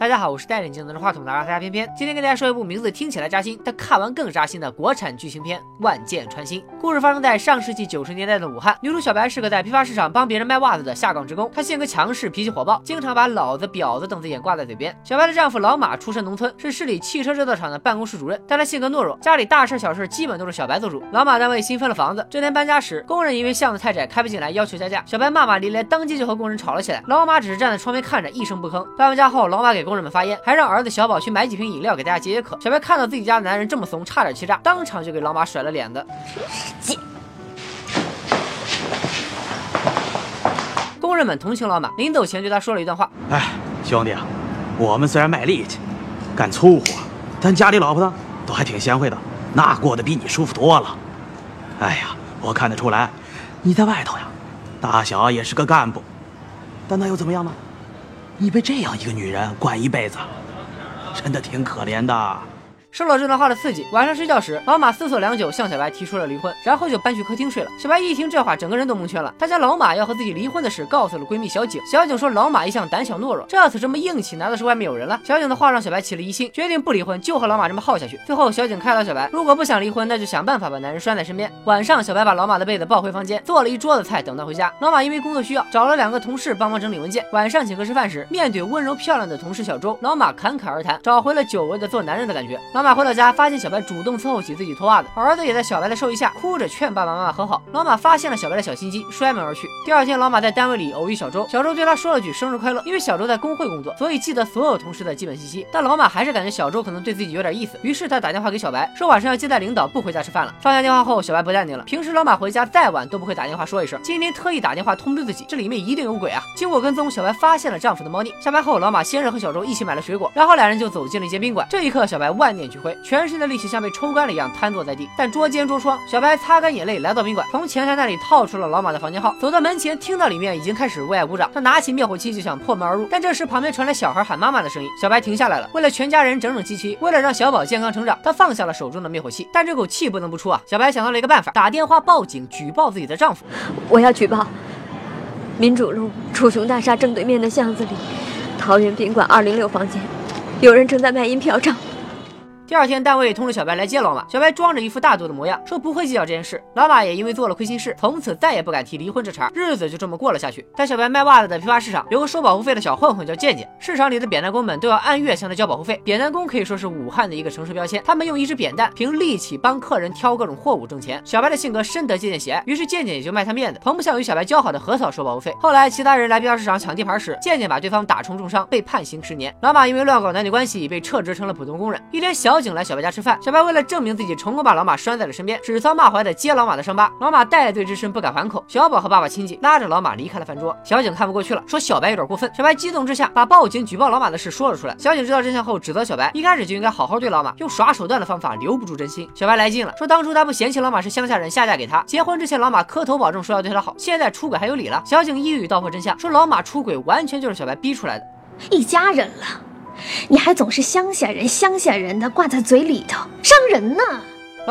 大家好，我是戴眼镜拿着话筒的阿大家偏偏，今天跟大家说一部名字听起来扎心，但看完更扎心的国产剧情片《万箭穿心》。故事发生在上世纪九十年代的武汉，女主小白是个在批发市场帮别人卖袜子的下岗职工，她性格强势，脾气火爆，经常把老子、婊子等字眼挂在嘴边。小白的丈夫老马出身农村，是市里汽车制造厂的办公室主任，但他性格懦弱，家里大事小事基本都是小白做主。老马单位新分了房子，这天搬家时，工人因为巷子太窄开不进来，要求加价，小白骂骂咧咧，当即就和工人吵了起来。老马只是站在窗边看着，一声不吭。搬完家后，老马给工人们发烟，还让儿子小宝去买几瓶饮料给大家解解渴。小白看到自己家男人这么怂，差点气炸，当场就给老马甩了脸子。工人们同情老马，临走前对他说了一段话：“哎，兄弟啊，我们虽然卖力气，干粗活，但家里老婆呢都还挺贤惠的，那过得比你舒服多了。哎呀，我看得出来，你在外头呀，大小也是个干部，但那又怎么样呢？你被这样一个女人惯一辈子。”真的挺可怜的。受了这段话的刺激，晚上睡觉时，老马思索良久，向小白提出了离婚，然后就搬去客厅睡了。小白一听这话，整个人都蒙圈了。她将老马要和自己离婚的事告诉了闺蜜小景。小景说，老马一向胆小懦弱，这次这么硬气，难道是外面有人了？小景的话让小白起了疑心，决定不离婚，就和老马这么耗下去。最后，小景开导小白，如果不想离婚，那就想办法把男人拴在身边。晚上，小白把老马的被子抱回房间，做了一桌子菜等他回家。老马因为工作需要，找了两个同事帮忙整理文件。晚上请客吃饭时，面对温柔漂亮的同事小周，老马侃侃而谈，找回了久违的做男人的感觉。老老马回到家，发现。小白主动伺候起自己脱袜子，儿子也在小白的授意下哭着劝爸爸妈妈和好。老马发现了小白的小心机，摔门而去。第二天，老马在单位里偶遇小周，小周对他说了句生日快乐。因为小周在工会工作，所以记得所有同事的基本信息。但老马还是感觉小周可能对自己有点意思，于是他打电话给小白，说晚上要接待领导，不回家吃饭了。放下电话后，小白不淡定了。平时老马回家再晚都不会打电话说一声，今天特意打电话通知自己，这里面一定有鬼啊！经过跟踪，小白发现了丈夫的猫腻。下班后，老马先是和小周一起买了水果，然后两人就走进了一间宾馆。这一刻，小白万念俱灰，全身的力气像被抽干了。一样瘫坐在地，但捉奸捉双。小白擦干眼泪，来到宾馆，从前台那里套出了老马的房间号。走到门前，听到里面已经开始为爱鼓掌。他拿起灭火器就想破门而入，但这时旁边传来小孩喊妈妈的声音。小白停下来了，为了全家人整整齐齐，为了让小宝健康成长，他放下了手中的灭火器。但这口气不能不出啊！小白想到了一个办法，打电话报警举报自己的丈夫。我要举报民主路楚雄大厦正对面的巷子里，桃园宾馆二零六房间，有人正在卖淫嫖娼。第二天，单位通知小白来接老马。小白装着一副大度的模样，说不会计较这件事。老马也因为做了亏心事，从此再也不敢提离婚这茬，日子就这么过了下去。在小白卖袜子的批发市场，有个收保护费的小混混叫健健。市场里的扁担工们都要按月向他交保护费。扁担工可以说是武汉的一个城市标签，他们用一只扁担凭力气帮客人挑各种货物挣钱。小白的性格深得健健喜爱，于是健健也就卖他面子，从不向与小白交好的何嫂收保护费。后来其他人来批发市场抢地盘时，健健把对方打成重伤，被判刑十年。老马因为乱搞男女关系被撤职成了普通工人。一天，小景来小白家吃饭。小白为了证明自己成功把老马拴在了身边，指桑骂槐的揭老马的伤疤。老马戴罪之身不敢还口。小宝和爸爸亲戚拉着老马离开了饭桌。小景看不过去了，说小白有点过分。小白激动之下把报警举报老马的事说了出来。小景知道真相后指责小白，一开始就应该好好对老马，用耍手段的方法留不住真心。小白来劲了，说当初他不嫌弃老马是乡下人下嫁给他，结婚之前老马磕头保证说要对他好，现在出轨还有理了。小景一语道破真相，说老马出轨完全就是小白逼出来的，一家人了。你还总是乡下人乡下人的挂在嘴里头，伤人呢。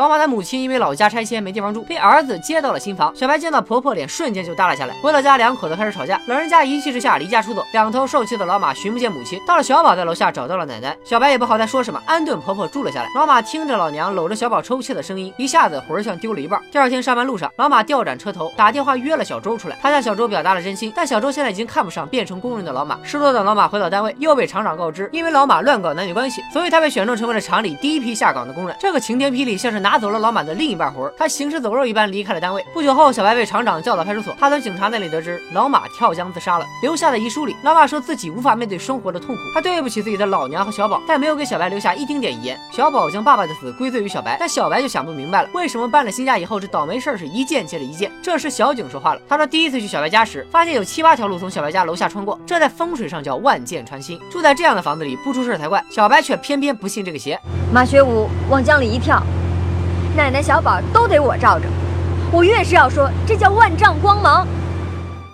老马的母亲因为老家拆迁没地方住，被儿子接到了新房。小白见到婆婆，脸瞬间就耷拉下来。回到家，两口子开始吵架。老人家一气之下离家出走。两头受气的老马寻不见母亲，到了小宝在楼下找到了奶奶。小白也不好再说什么，安顿婆婆住了下来。老马听着老娘搂着小宝抽泣的声音，一下子魂儿像丢了一半。第二天上班路上，老马调转车头，打电话约了小周出来。他向小周表达了真心，但小周现在已经看不上变成工人的老马。失落的老马回到单位，又被厂长告知，因为老马乱搞男女关系，所以他被选中成为了厂里第一批下岗的工人。这个晴天霹雳像是拿拿走了老马的。另一半魂，他行尸走肉一般离开了单位。不久后，小白被厂长叫到派出所，他从警察那里得知老马跳江自杀了。留下的遗书里，老马说自己无法面对生活的痛苦，他对不起自己的老娘和小宝，但没有给小白留下一丁点遗言。小宝将爸爸的死归罪于小白，但小白就想不明白了，为什么搬了新家以后，这倒霉事儿是一件接着一件。这时，小景说话了，他说第一次去小白家时，发现有七八条路从小白家楼下穿过，这在风水上叫万箭穿心。住在这样的房子里不出事才怪，小白却偏偏不信这个邪。马学武往江里一跳。奶奶、小宝都得我罩着，我越是要说，这叫万丈光芒。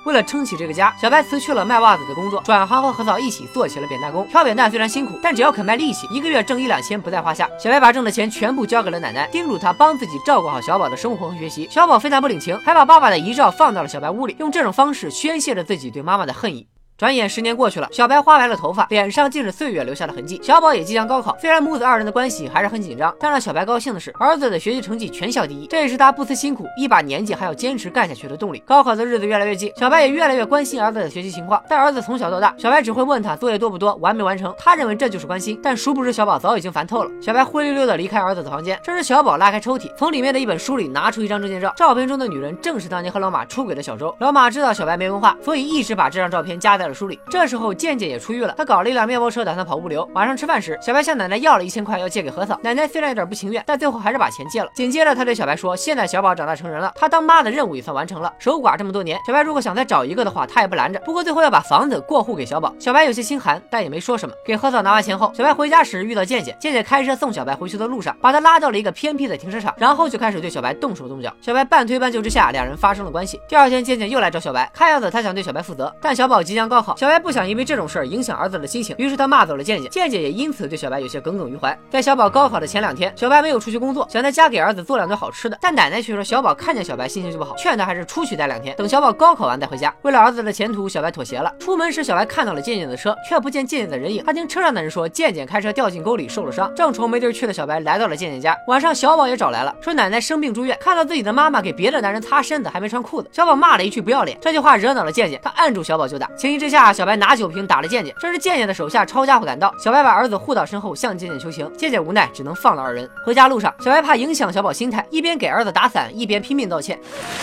为了撑起这个家，小白辞去了卖袜子的工作，转行和何嫂一起做起了扁担工。挑扁担虽然辛苦，但只要肯卖力气，一个月挣一两千不在话下。小白把挣的钱全部交给了奶奶，叮嘱她帮自己照顾好小宝的生活和学习。小宝非但不领情，还把爸爸的遗照放到了小白屋里，用这种方式宣泄着自己对妈妈的恨意。转眼十年过去了，小白花白了头发，脸上尽是岁月留下的痕迹。小宝也即将高考，虽然母子二人的关系还是很紧张，但让小白高兴的是，儿子的学习成绩全校第一，这也是他不辞辛苦，一把年纪还要坚持干下去的动力。高考的日子越来越近，小白也越来越关心儿子的学习情况。但儿子从小到大，小白只会问他作业多不多，完没完成，他认为这就是关心。但殊不知小宝早已经烦透了。小白灰溜溜的离开儿子的房间，这时小宝拉开抽屉，从里面的一本书里拿出一张证件照，照片中的女人正是当年和老马出轨的小周。老马知道小白没文化，所以一直把这张照片夹在了书里。这时候健健也出狱了，他搞了一辆面包车，打算跑物流。晚上吃饭时，小白向奶奶要了一千块，要借给何嫂。奶奶虽然有点不情愿，但最后还是把钱借了。紧接着他对小白说：“现在小宝长大成人了，他当妈的任务也算完成了。守寡这么多年，小白如果想再找一个的话，他也不拦着。不过最后要把房子过户给小宝。”小白有些心寒，但也没说什么。给何嫂拿完钱后，小白回家时遇到健健，健健开车送小白回去的路上，把他拉到了一个偏僻的停车场，然后就开始对小白动手动脚。小白半推半就之下，两人发生了关系。第二天，健健又来找小白，看样子他想对小白负责。但小宝即将高考，小白不想因为这种事儿影响儿子的心情，于是他骂走了健健。健健也因此对小白有些耿耿于怀。在小宝高考的前两天，小白没有出去工作，想在家给儿子做两顿好吃的，但奶奶却说小宝看见小白心情就不好，劝他还是出去待两天，等小宝高考完再回家。为了儿子的前途，小白妥协了。出门时，小白看到了健健的车，却不见健健的人影。他听车上的人说，健健开车掉进沟里受了伤，正愁没地儿去的小白来到了健健家。晚上，小宝也找来了，说奶奶生病住院，看到自己的妈妈给别的男人擦身子，还没穿裤子。小宝骂了一句不要脸，这句话惹恼了健健，他按住小宝就打。情急之这下，小白拿酒瓶打了健健。这时健健的手下抄家伙赶到，小白把儿子护到身后，向健健求情。健健无奈，只能放了二人。回家路上，小白怕影响小宝心态，一边给儿子打伞，一边拼命道歉。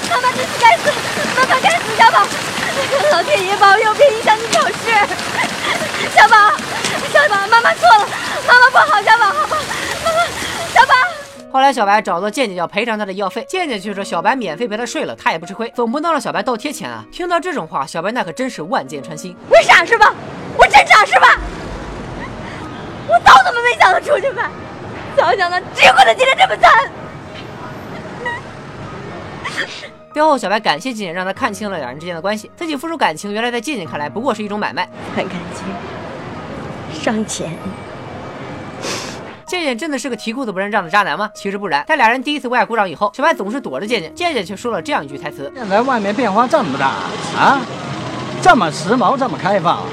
妈妈真是该死，妈妈该死，小宝，老天爷保佑，别影响你考试。小宝，小宝，妈妈错了，妈妈不好，小宝，好吧，妈妈，小宝。后来小白找到健健要赔偿他的医药费，健健却说小白免费陪他睡了，他也不吃亏，总不能让小白倒贴钱啊。听到这种话，小白那可真是万箭穿心。我傻是吧？我真傻是吧？我早怎么没想到出去卖？早想到只有他今天这么惨。最后，小白感谢健健，让他看清了两人之间的关系。自己付出感情，原来在健健看来不过是一种买卖。很感情，伤钱。健健真的是个提裤子不认账的渣男吗？其实不然。在俩人第一次为爱鼓掌以后，小白总是躲着健健，健健却说了这样一句台词：现在外面变化这么大啊，这么时髦，这么开放，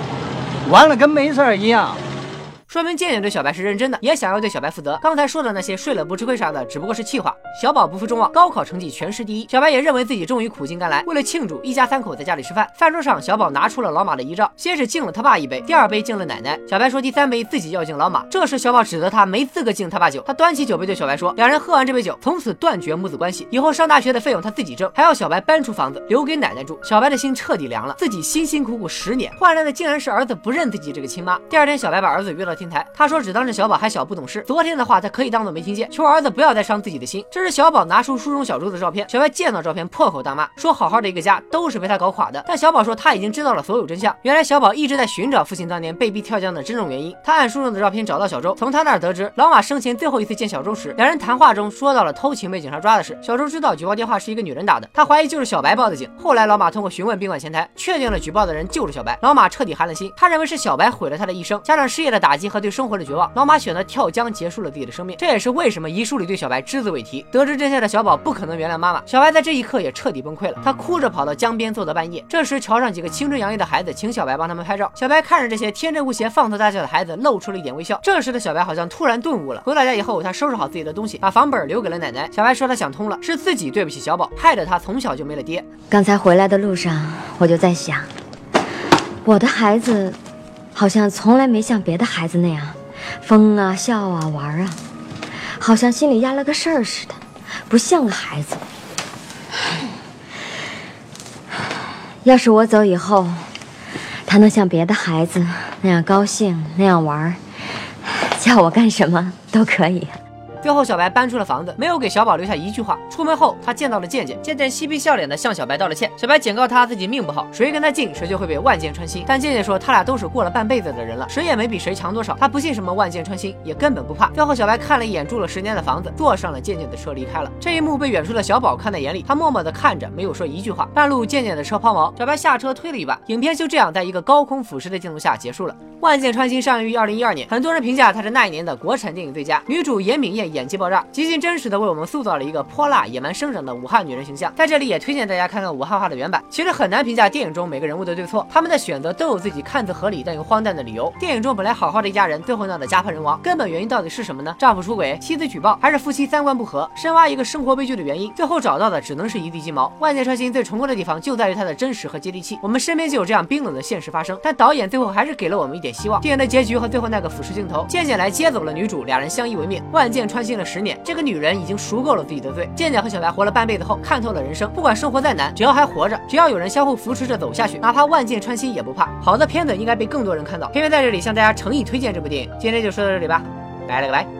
完了跟没事儿一样。说明健健对小白是认真的，也想要对小白负责。刚才说的那些睡了不吃亏啥的，只不过是气话。小宝不负众望，高考成绩全市第一。小白也认为自己终于苦尽甘来。为了庆祝，一家三口在家里吃饭。饭桌上，小宝拿出了老马的遗照，先是敬了他爸一杯，第二杯敬了奶奶。小白说第三杯自己要敬老马。这时小宝指责他没资格敬他爸酒。他端起酒杯对小白说，两人喝完这杯酒，从此断绝母子关系。以后上大学的费用他自己挣，还要小白搬出房子留给奶奶住。小白的心彻底凉了，自己辛辛苦苦十年，换来的竟然是儿子不认自己这个亲妈。第二天，小白把儿子约到平台，他说只当。是小宝还小不懂事，昨天的话他可以当做没听见，求儿子不要再伤自己的心。这时小宝拿出书中小周的照片，小白见到照片破口大骂，说好好的一个家都是被他搞垮的。但小宝说他已经知道了所有真相，原来小宝一直在寻找父亲当年被逼跳江的真正原因。他按书中的照片找到小周，从他那儿得知老马生前最后一次见小周时，两人谈话中说到了偷情被警察抓的事。小周知道举报电话是一个女人打的，他怀疑就是小白报的警。后来老马通过询问宾馆前台，确定了举报的人就是小白。老马彻底寒了心，他认为是小白毁了他的一生，加上失业的打击和对生活的绝望，老马选择跳。江结束了自己的生命，这也是为什么遗书里对小白只字未提。得知真相的小宝不可能原谅妈妈，小白在这一刻也彻底崩溃了。他哭着跑到江边，坐到半夜。这时，桥上几个青春洋溢的孩子请小白帮他们拍照。小白看着这些天真无邪、放肆大笑的孩子，露出了一点微笑。这时的小白好像突然顿悟了。回到家以后，他收拾好自己的东西，把房本留给了奶奶。小白说他想通了，是自己对不起小宝，害得他从小就没了爹。刚才回来的路上，我就在想，我的孩子好像从来没像别的孩子那样。疯啊，笑啊，玩啊，好像心里压了个事儿似的，不像个孩子。要是我走以后，他能像别的孩子那样高兴，那样玩，叫我干什么都可以。最后，小白搬出了房子，没有给小宝留下一句话。出门后，他见到了健健，健健嬉皮笑脸的向小白道了歉。小白警告他自己命不好，谁跟他近，谁就会被万箭穿心。但健健说他俩都是过了半辈子的人了，谁也没比谁强多少。他不信什么万箭穿心，也根本不怕。最后，小白看了一眼住了十年的房子，坐上了健健的车离开了。这一幕被远处的小宝看在眼里，他默默的看着，没有说一句话。半路，健健的车抛锚，小白下车推了一把，影片就这样在一个高空俯视的镜头下结束了。万箭穿心上映于二零一二年，很多人评价它是那一年的国产电影最佳。女主严敏燕。演技爆炸，极尽真实的为我们塑造了一个泼辣、野蛮生长的武汉女人形象。在这里也推荐大家看看武汉话的原版。其实很难评价电影中每个人物的对错，他们的选择都有自己看似合理但又荒诞的理由。电影中本来好好的一家人，最后闹得家破人亡，根本原因到底是什么呢？丈夫出轨，妻子举报，还是夫妻三观不合？深挖一个生活悲剧的原因，最后找到的只能是一地鸡毛。万箭穿心最成功的地方就在于它的真实和接地气。我们身边就有这样冰冷的现实发生，但导演最后还是给了我们一点希望。电影的结局和最后那个俯视镜头，渐渐来接走了女主，俩人相依为命。万箭穿心了十年，这个女人已经赎够了自己的罪。健健和小白活了半辈子后，看透了人生，不管生活再难，只要还活着，只要有人相互扶持着走下去，哪怕万箭穿心也不怕。好的片子应该被更多人看到。偏偏在这里向大家诚意推荐这部电影。今天就说到这里吧，拜了个拜。